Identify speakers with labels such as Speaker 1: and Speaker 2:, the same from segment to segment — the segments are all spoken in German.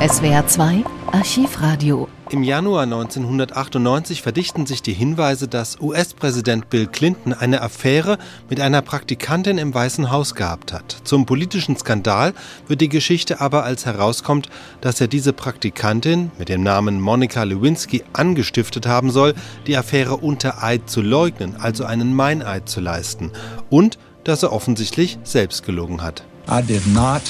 Speaker 1: SWR 2 Archivradio.
Speaker 2: Im Januar 1998 verdichten sich die Hinweise, dass US-Präsident Bill Clinton eine Affäre mit einer Praktikantin im Weißen Haus gehabt hat. Zum politischen Skandal wird die Geschichte aber, als herauskommt, dass er diese Praktikantin mit dem Namen Monika Lewinsky angestiftet haben soll, die Affäre unter Eid zu leugnen, also einen Meineid zu leisten. Und dass er offensichtlich selbst gelogen hat. I did not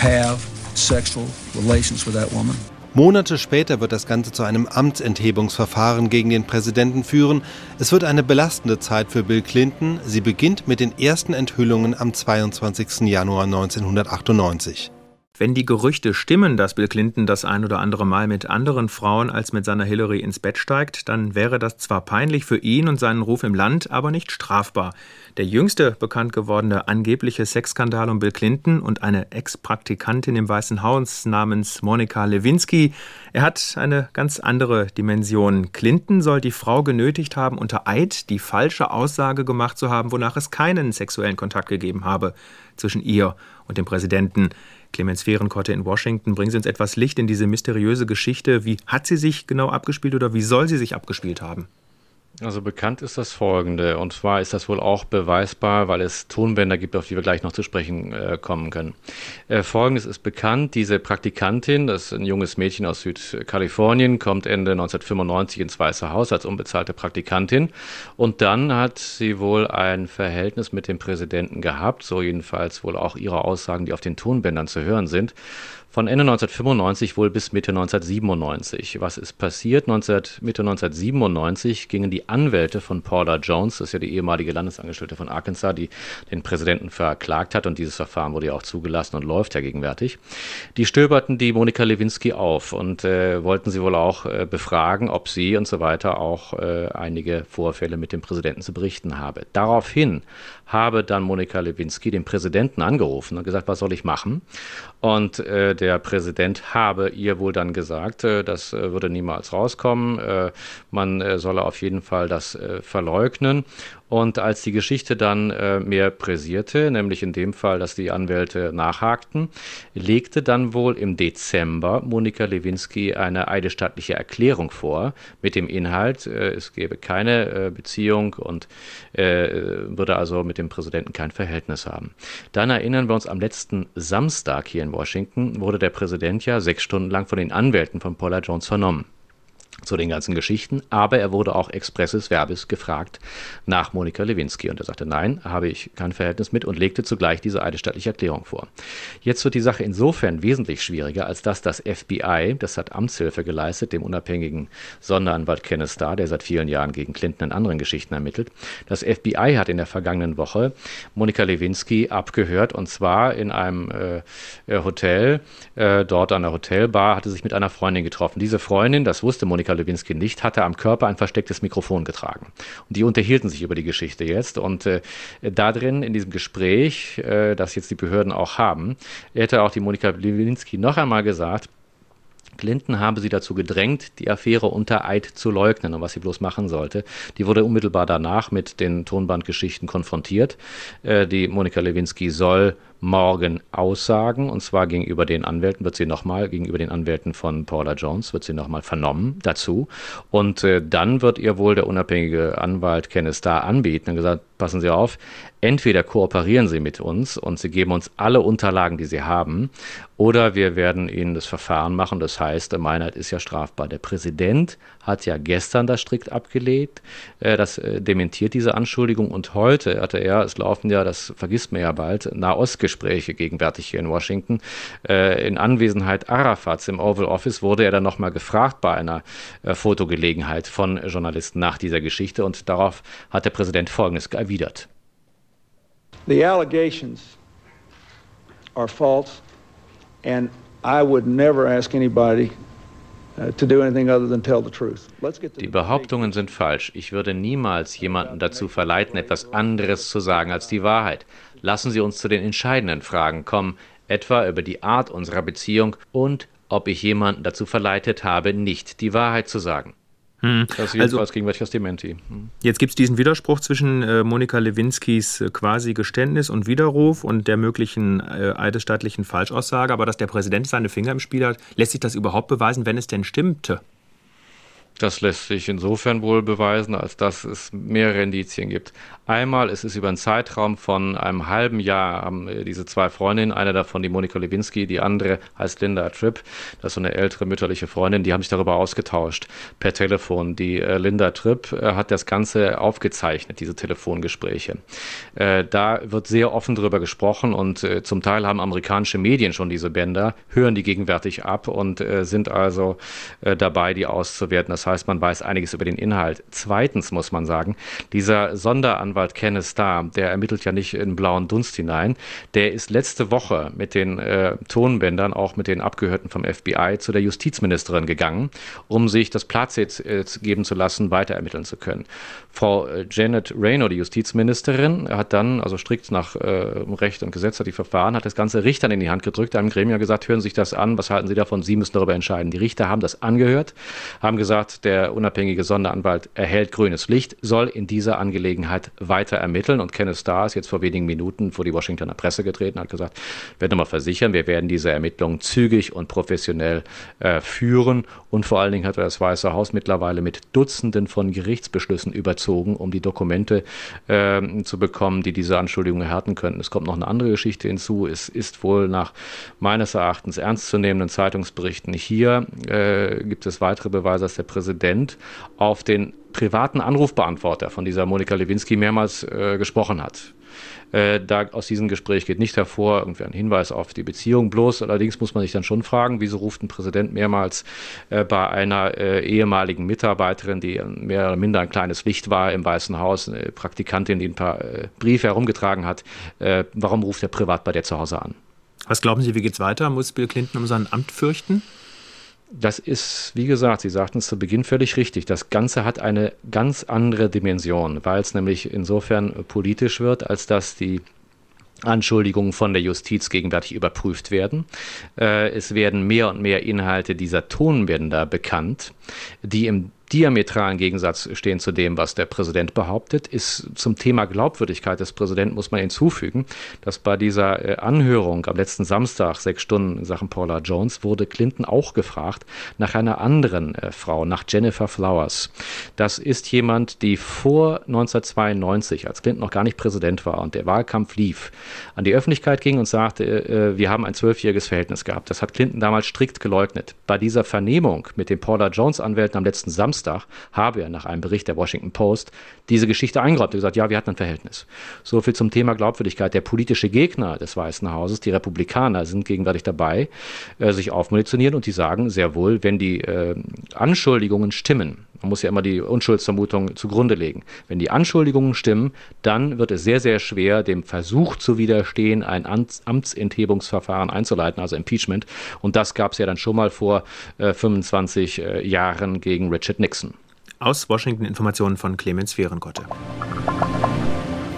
Speaker 2: have sexual relations with that woman. Monate später wird das Ganze zu einem Amtsenthebungsverfahren gegen den Präsidenten führen. Es wird eine belastende Zeit für Bill Clinton. Sie beginnt mit den ersten Enthüllungen am 22. Januar 1998.
Speaker 3: Wenn die Gerüchte stimmen, dass Bill Clinton das ein oder andere Mal mit anderen Frauen als mit seiner Hillary ins Bett steigt, dann wäre das zwar peinlich für ihn und seinen Ruf im Land, aber nicht strafbar. Der jüngste bekannt gewordene angebliche Sexskandal um Bill Clinton und eine Ex-Praktikantin im Weißen Haus namens Monika Lewinsky, er hat eine ganz andere Dimension. Clinton soll die Frau genötigt haben, unter Eid die falsche Aussage gemacht zu haben, wonach es keinen sexuellen Kontakt gegeben habe zwischen ihr und dem Präsidenten. Clemens Fehrenkotte in Washington, bringen Sie uns etwas Licht in diese mysteriöse Geschichte. Wie hat sie sich genau abgespielt oder wie soll sie sich abgespielt haben?
Speaker 4: Also bekannt ist das folgende, und zwar ist das wohl auch beweisbar, weil es Tonbänder gibt, auf die wir gleich noch zu sprechen äh, kommen können. Äh, Folgendes ist bekannt, diese Praktikantin, das ist ein junges Mädchen aus Südkalifornien, kommt Ende 1995 ins Weiße Haus als unbezahlte Praktikantin. Und dann hat sie wohl ein Verhältnis mit dem Präsidenten gehabt, so jedenfalls wohl auch ihre Aussagen, die auf den Tonbändern zu hören sind von Ende 1995 wohl bis Mitte 1997. Was ist passiert? 19, Mitte 1997 gingen die Anwälte von Paula Jones, das ist ja die ehemalige Landesangestellte von Arkansas, die den Präsidenten verklagt hat und dieses Verfahren wurde ja auch zugelassen und läuft ja gegenwärtig. Die stöberten die Monika Lewinsky auf und äh, wollten sie wohl auch äh, befragen, ob sie und so weiter auch äh, einige Vorfälle mit dem Präsidenten zu berichten habe. Daraufhin habe dann Monika Lewinsky den Präsidenten angerufen und gesagt, was soll ich machen? Und äh, der Präsident habe ihr wohl dann gesagt, äh, das äh, würde niemals rauskommen. Äh, man äh, solle auf jeden Fall das äh, verleugnen. Und als die Geschichte dann äh, mehr präsierte, nämlich in dem Fall, dass die Anwälte nachhakten, legte dann wohl im Dezember Monika Lewinsky eine eidesstattliche Erklärung vor mit dem Inhalt, äh, es gebe keine äh, Beziehung und äh, würde also mit dem Präsidenten kein Verhältnis haben. Dann erinnern wir uns am letzten Samstag hier in Washington wurde der Präsident ja sechs Stunden lang von den Anwälten von Paula Jones vernommen zu den ganzen Geschichten, aber er wurde auch expresses verbis gefragt nach Monika Lewinsky und er sagte, nein, habe ich kein Verhältnis mit und legte zugleich diese eidesstattliche Erklärung vor. Jetzt wird die Sache insofern wesentlich schwieriger, als dass das FBI, das hat Amtshilfe geleistet, dem unabhängigen Sonderanwalt Kenneth Starr, der seit vielen Jahren gegen Clinton in anderen Geschichten ermittelt, das FBI hat in der vergangenen Woche Monika Lewinsky abgehört und zwar in einem äh, Hotel, äh, dort an der Hotelbar, hatte sich mit einer Freundin getroffen. Diese Freundin, das wusste Monika Lewinsky nicht, hatte am Körper ein verstecktes Mikrofon getragen. Und die unterhielten sich über die Geschichte jetzt. Und äh, da drin, in diesem Gespräch, äh, das jetzt die Behörden auch haben, hätte auch die Monika Lewinsky noch einmal gesagt, Clinton habe sie dazu gedrängt, die Affäre unter Eid zu leugnen und was sie bloß machen sollte. Die wurde unmittelbar danach mit den Tonbandgeschichten konfrontiert. Äh, die Monika Lewinsky soll morgen aussagen, und zwar gegenüber den Anwälten, wird sie nochmal, gegenüber den Anwälten von Paula Jones, wird sie nochmal vernommen dazu. Und äh, dann wird ihr wohl der unabhängige Anwalt Kenneth Starr anbieten und gesagt, passen Sie auf, entweder kooperieren Sie mit uns und Sie geben uns alle Unterlagen, die Sie haben, oder wir werden Ihnen das Verfahren machen. Das heißt, Meinheit ist ja strafbar. Der Präsident hat ja gestern das strikt abgelehnt, äh, das äh, dementiert diese Anschuldigung und heute hatte er, es laufen ja, das vergisst man ja bald, Nahostgespräche Gespräche gegenwärtig hier in Washington. Äh, in Anwesenheit Arafats im Oval Office wurde er dann nochmal gefragt bei einer äh, Fotogelegenheit von Journalisten nach dieser Geschichte und darauf hat der Präsident Folgendes erwidert. The allegations are false and I would never ask anybody uh, die Behauptungen sind falsch. Ich würde niemals jemanden dazu verleiten, etwas anderes zu sagen als die Wahrheit. Lassen Sie uns zu den entscheidenden Fragen kommen, etwa über die Art unserer Beziehung und ob ich jemanden dazu verleitet habe, nicht die Wahrheit zu sagen. Hm. Das ist also, gegenwärtig das Dementi.
Speaker 3: Hm. Jetzt gibt es diesen Widerspruch zwischen äh, Monika Lewinskis äh, quasi Geständnis und Widerruf und der möglichen äh, eidesstattlichen Falschaussage. Aber dass der Präsident seine Finger im Spiel hat, lässt sich das überhaupt beweisen, wenn es denn stimmte?
Speaker 4: Das lässt sich insofern wohl beweisen, als dass es mehrere Indizien gibt. Einmal ist es über einen Zeitraum von einem halben Jahr haben äh, diese zwei Freundinnen, eine davon die Monika Lewinsky, die andere heißt Linda Tripp, das ist so eine ältere mütterliche Freundin, die haben sich darüber ausgetauscht per Telefon. Die äh, Linda Tripp äh, hat das Ganze aufgezeichnet, diese Telefongespräche. Äh, da wird sehr offen darüber gesprochen und äh, zum Teil haben amerikanische Medien schon diese Bänder, hören die gegenwärtig ab und äh, sind also dabei, die auszuwerten. Das heißt, man weiß einiges über den Inhalt. Zweitens muss man sagen, dieser Sonderanwalt Kenneth Starr, der ermittelt ja nicht in blauen Dunst hinein, der ist letzte Woche mit den äh, Tonbändern, auch mit den Abgehörten vom FBI, zu der Justizministerin gegangen, um sich das Platz äh, geben zu lassen, weiter ermitteln zu können. Frau äh, Janet Rayner, die Justizministerin, hat dann, also strikt nach äh, Recht und Gesetz hat die Verfahren, hat das Ganze Richtern in die Hand gedrückt, einem Gremium gesagt, hören Sie sich das an, was halten Sie davon? Sie müssen darüber entscheiden. Die Richter haben das angehört, haben gesagt, der unabhängige Sonderanwalt erhält grünes Licht, soll in dieser Angelegenheit weiter ermitteln. Und Kenneth Starr ist jetzt vor wenigen Minuten vor die Washingtoner Presse getreten, hat gesagt, ich werde nochmal versichern, wir werden diese Ermittlungen zügig und professionell äh, führen. Und vor allen Dingen hat das Weiße Haus mittlerweile mit Dutzenden von Gerichtsbeschlüssen überzogen, um die Dokumente äh, zu bekommen, die diese Anschuldigungen erhärten könnten. Es kommt noch eine andere Geschichte hinzu. Es ist wohl nach meines Erachtens ernstzunehmenden Zeitungsberichten hier äh, gibt es weitere Beweise, dass der Präsident auf den privaten Anrufbeantworter von dieser Monika Lewinsky mehrmals äh, gesprochen hat. Äh, da aus diesem Gespräch geht nicht hervor irgendwie ein Hinweis auf die Beziehung. Bloß allerdings muss man sich dann schon fragen, wieso ruft ein Präsident mehrmals äh, bei einer äh, ehemaligen Mitarbeiterin, die mehr oder minder ein kleines Licht war im Weißen Haus, eine Praktikantin, die ein paar äh, Briefe herumgetragen hat, äh, warum ruft er privat bei der zu Hause an?
Speaker 3: Was glauben Sie, wie geht's weiter? Muss Bill Clinton um sein Amt fürchten?
Speaker 4: Das ist, wie gesagt, Sie sagten es zu Beginn völlig richtig. Das Ganze hat eine ganz andere Dimension, weil es nämlich insofern politisch wird, als dass die Anschuldigungen von der Justiz gegenwärtig überprüft werden. Äh, es werden mehr und mehr Inhalte dieser Tonbänder bekannt, die im diametralen Gegensatz stehen zu dem, was der Präsident behauptet, ist zum Thema Glaubwürdigkeit des Präsidenten muss man hinzufügen, dass bei dieser äh, Anhörung am letzten Samstag, sechs Stunden in Sachen Paula Jones, wurde Clinton auch gefragt nach einer anderen äh, Frau, nach Jennifer Flowers. Das ist jemand, die vor 1992, als Clinton noch gar nicht Präsident war und der Wahlkampf lief, an die Öffentlichkeit ging und sagte, äh, wir haben ein zwölfjähriges Verhältnis gehabt. Das hat Clinton damals strikt geleugnet. Bei dieser Vernehmung mit den Paula Jones Anwälten am letzten Samstag Samstag habe er nach einem Bericht der Washington Post diese Geschichte eingeräumt und gesagt, ja, wir hatten ein Verhältnis. So viel zum Thema Glaubwürdigkeit. Der politische Gegner des Weißen Hauses, die Republikaner, sind gegenwärtig dabei, äh, sich aufmunitionieren und die sagen sehr wohl, wenn die äh, Anschuldigungen stimmen, man muss ja immer die Unschuldsvermutung zugrunde legen. Wenn die Anschuldigungen stimmen, dann wird es sehr, sehr schwer, dem Versuch zu widerstehen, ein Amtsenthebungsverfahren einzuleiten, also Impeachment. Und das gab es ja dann schon mal vor äh, 25 äh, Jahren gegen Richard Nixon.
Speaker 3: Aus Washington Informationen von Clemens Fehrenkotte.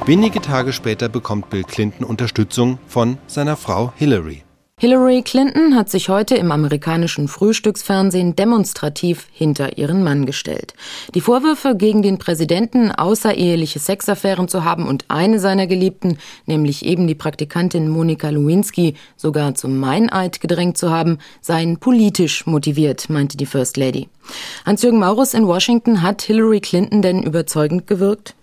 Speaker 2: Wenige Tage später bekommt Bill Clinton Unterstützung von seiner Frau Hillary.
Speaker 1: Hillary Clinton hat sich heute im amerikanischen Frühstücksfernsehen demonstrativ hinter ihren Mann gestellt. Die Vorwürfe gegen den Präsidenten, außereheliche Sexaffären zu haben und eine seiner Geliebten, nämlich eben die Praktikantin Monika Lewinsky, sogar zum Meineid gedrängt zu haben, seien politisch motiviert, meinte die First Lady. Hans-Jürgen Maurus in Washington hat Hillary Clinton denn überzeugend gewirkt?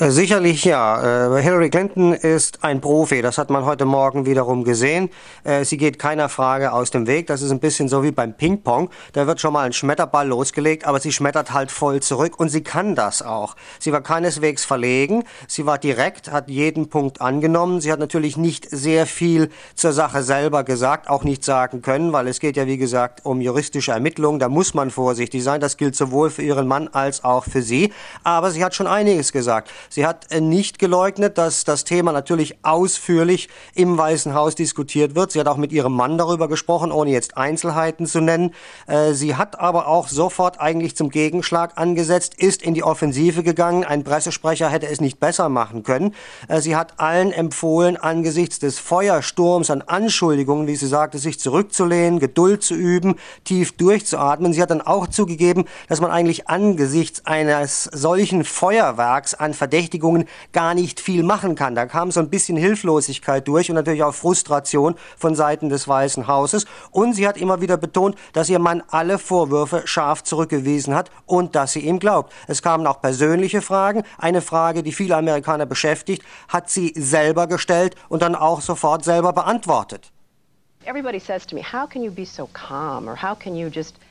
Speaker 5: Äh, sicherlich ja. Äh, Hillary Clinton ist ein Profi. Das hat man heute Morgen wiederum gesehen. Äh, sie geht keiner Frage aus dem Weg. Das ist ein bisschen so wie beim Ping-Pong. Da wird schon mal ein Schmetterball losgelegt, aber sie schmettert halt voll zurück und sie kann das auch. Sie war keineswegs verlegen. Sie war direkt, hat jeden Punkt angenommen. Sie hat natürlich nicht sehr viel zur Sache selber gesagt, auch nicht sagen können, weil es geht ja wie gesagt um juristische Ermittlungen. Da muss man vorsichtig sein. Das gilt sowohl für ihren Mann als auch für sie. Aber sie hat schon einiges gesagt. Sie hat äh, nicht geleugnet, dass das Thema natürlich ausführlich im Weißen Haus diskutiert wird. Sie hat auch mit ihrem Mann darüber gesprochen, ohne jetzt Einzelheiten zu nennen. Äh, sie hat aber auch sofort eigentlich zum Gegenschlag angesetzt, ist in die Offensive gegangen. Ein Pressesprecher hätte es nicht besser machen können. Äh, sie hat allen empfohlen, angesichts des Feuersturms an Anschuldigungen, wie sie sagte, sich zurückzulehnen, Geduld zu üben, tief durchzuatmen. Sie hat dann auch zugegeben, dass man eigentlich angesichts eines solchen Feuerwerks an Verdächtigungen gar nicht viel machen kann. Da kam so ein bisschen Hilflosigkeit durch und natürlich auch Frustration von Seiten des Weißen Hauses. Und sie hat immer wieder betont, dass ihr Mann alle Vorwürfe scharf zurückgewiesen hat und dass sie ihm glaubt. Es kamen auch persönliche Fragen. Eine Frage, die viele Amerikaner beschäftigt, hat sie selber gestellt und dann auch sofort selber beantwortet.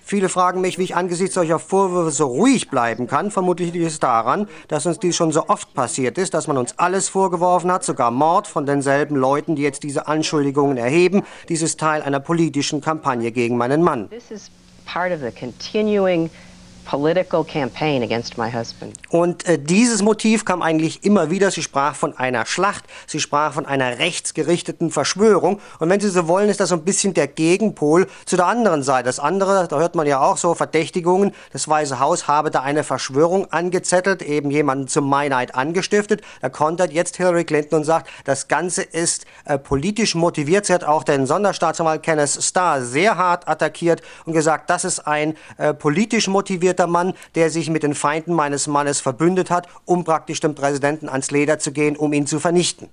Speaker 5: Viele fragen mich, wie ich angesichts solcher Vorwürfe so ruhig bleiben kann. Vermutlich liegt es daran, dass uns dies schon so oft passiert ist, dass man uns alles vorgeworfen hat, sogar Mord von denselben Leuten, die jetzt diese Anschuldigungen erheben. Dies ist Teil einer politischen Kampagne gegen meinen Mann. This is part of the continuing political campaign against my husband. Und äh, dieses Motiv kam eigentlich immer wieder. Sie sprach von einer Schlacht, sie sprach von einer rechtsgerichteten Verschwörung. Und wenn Sie so wollen, ist das so ein bisschen der Gegenpol zu der anderen Seite. Das andere, da hört man ja auch so Verdächtigungen, das Weiße Haus habe da eine Verschwörung angezettelt, eben jemanden zum Meineid angestiftet. Da kontert jetzt Hillary Clinton und sagt, das Ganze ist äh, politisch motiviert. Sie hat auch den Sonderstaatsanwalt Kenneth Starr sehr hart attackiert und gesagt, das ist ein äh, politisch motivierter engagierter Mann, der sich mit den Feinden meines Mannes verbündet hat, um praktisch dem Präsidenten ans Leder zu gehen, um ihn zu vernichten.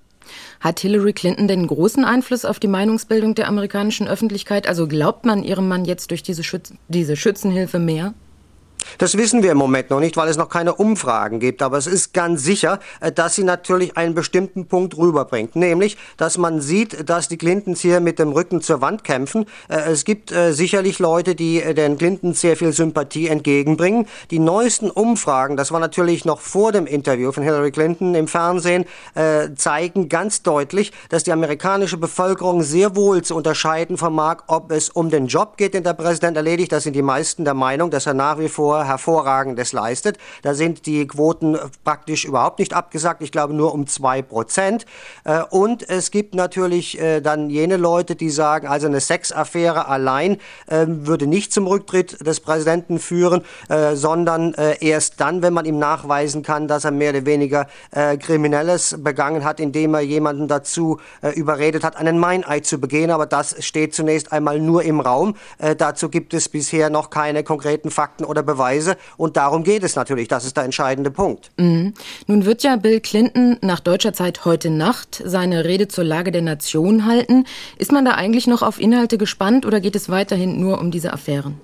Speaker 1: Hat Hillary Clinton denn großen Einfluss auf die Meinungsbildung der amerikanischen Öffentlichkeit? Also glaubt man ihrem Mann jetzt durch diese, Schütz diese Schützenhilfe mehr?
Speaker 5: Das wissen wir im Moment noch nicht, weil es noch keine Umfragen gibt. Aber es ist ganz sicher, äh, dass sie natürlich einen bestimmten Punkt rüberbringt. Nämlich, dass man sieht, dass die Clintons hier mit dem Rücken zur Wand kämpfen. Äh, es gibt äh, sicherlich Leute, die den Clintons sehr viel Sympathie entgegenbringen. Die neuesten Umfragen, das war natürlich noch vor dem Interview von Hillary Clinton im Fernsehen, zeigen ganz deutlich, dass die amerikanische Bevölkerung sehr wohl zu unterscheiden vermag, ob es um den Job geht, den der Präsident erledigt. Da sind die meisten der Meinung, dass er nach wie vor Sektor hervorragendes leistet. Da sind die Quoten praktisch überhaupt nicht abgesagt. Ich glaube nur um zwei Prozent. Äh, und es gibt natürlich äh, dann jene Leute, die sagen, also eine Sexaffäre allein ähm, würde nicht zum Rücktritt des Präsidenten führen, äh, sondern erst dann, wenn man ihm nachweisen kann, dass er mehr oder weniger Kriminelles begangen hat, indem er jemanden dazu überredet hat, einen Meineid zu begehen. Aber das steht zunächst einmal nur im Raum. Dazu gibt es bisher noch keine konkreten Fakten oder Beweise. Weise. Und darum geht es natürlich. Das ist der entscheidende Punkt.
Speaker 1: Mhm. Nun wird ja Bill Clinton nach deutscher Zeit heute Nacht seine Rede zur Lage der Nation halten. Ist man da eigentlich noch auf Inhalte gespannt oder geht es weiterhin nur um diese Affären?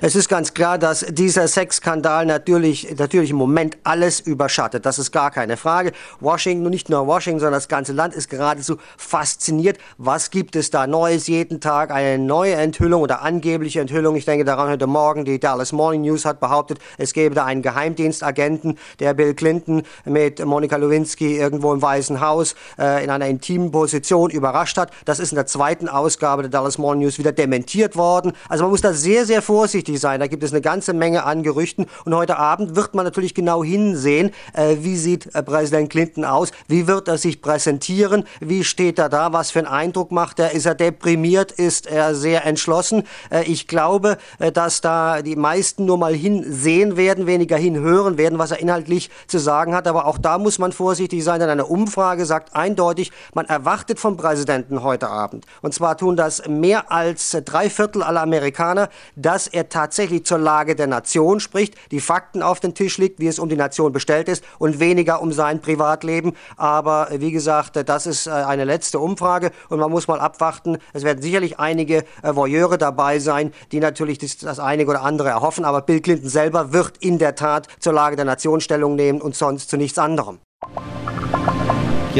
Speaker 5: Es ist ganz klar, dass dieser Sexskandal natürlich, natürlich im Moment alles überschattet. Das ist gar keine Frage. Washington, nicht nur Washington, sondern das ganze Land ist geradezu fasziniert. Was gibt es da Neues? Jeden Tag eine neue Enthüllung oder angebliche Enthüllung. Ich denke daran, heute Morgen die Dallas Morning News hat behauptet, es gäbe da einen Geheimdienstagenten, der Bill Clinton mit Monika Lewinsky irgendwo im Weißen Haus äh, in einer intimen Position überrascht hat. Das ist in der zweiten Ausgabe der Dallas Morning News wieder dementiert worden. Also man muss da sehr, sehr vorsichtig vorsichtig sein. Da gibt es eine ganze Menge an Gerüchten. Und heute Abend wird man natürlich genau hinsehen, äh, wie sieht äh, Präsident Clinton aus, wie wird er sich präsentieren, wie steht er da, was für einen Eindruck macht er, ist er deprimiert, ist er sehr entschlossen. Äh, ich glaube, äh, dass da die meisten nur mal hinsehen werden, weniger hinhören werden, was er inhaltlich zu sagen hat. Aber auch da muss man vorsichtig sein, denn eine Umfrage sagt eindeutig, man erwartet vom Präsidenten heute Abend, und zwar tun das mehr als drei Viertel aller Amerikaner, dass er tatsächlich zur Lage der Nation spricht, die Fakten auf den Tisch legt, wie es um die Nation bestellt ist und weniger um sein Privatleben. Aber äh, wie gesagt, äh, das ist äh, eine letzte Umfrage und man muss mal abwarten. Es werden sicherlich einige Voyeure dabei sein, die natürlich das, einige oder andere erhoffen. Aber Bill Clinton selber wird in der Tat zur Lage der Nation Stellung nehmen und sonst zu nichts anderem.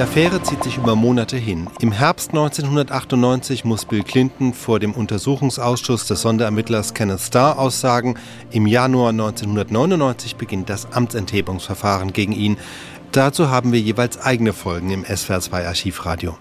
Speaker 2: Die Affäre zieht sich über Monate hin. Im Herbst 1998 muss Bill Clinton vor dem Untersuchungsausschuss des Sonderermittlers Kenneth Starr aussagen. Im Januar 1999 beginnt das Amtsenthebungsverfahren gegen ihn. Dazu haben wir jeweils eigene Folgen im SWR2 Archivradio.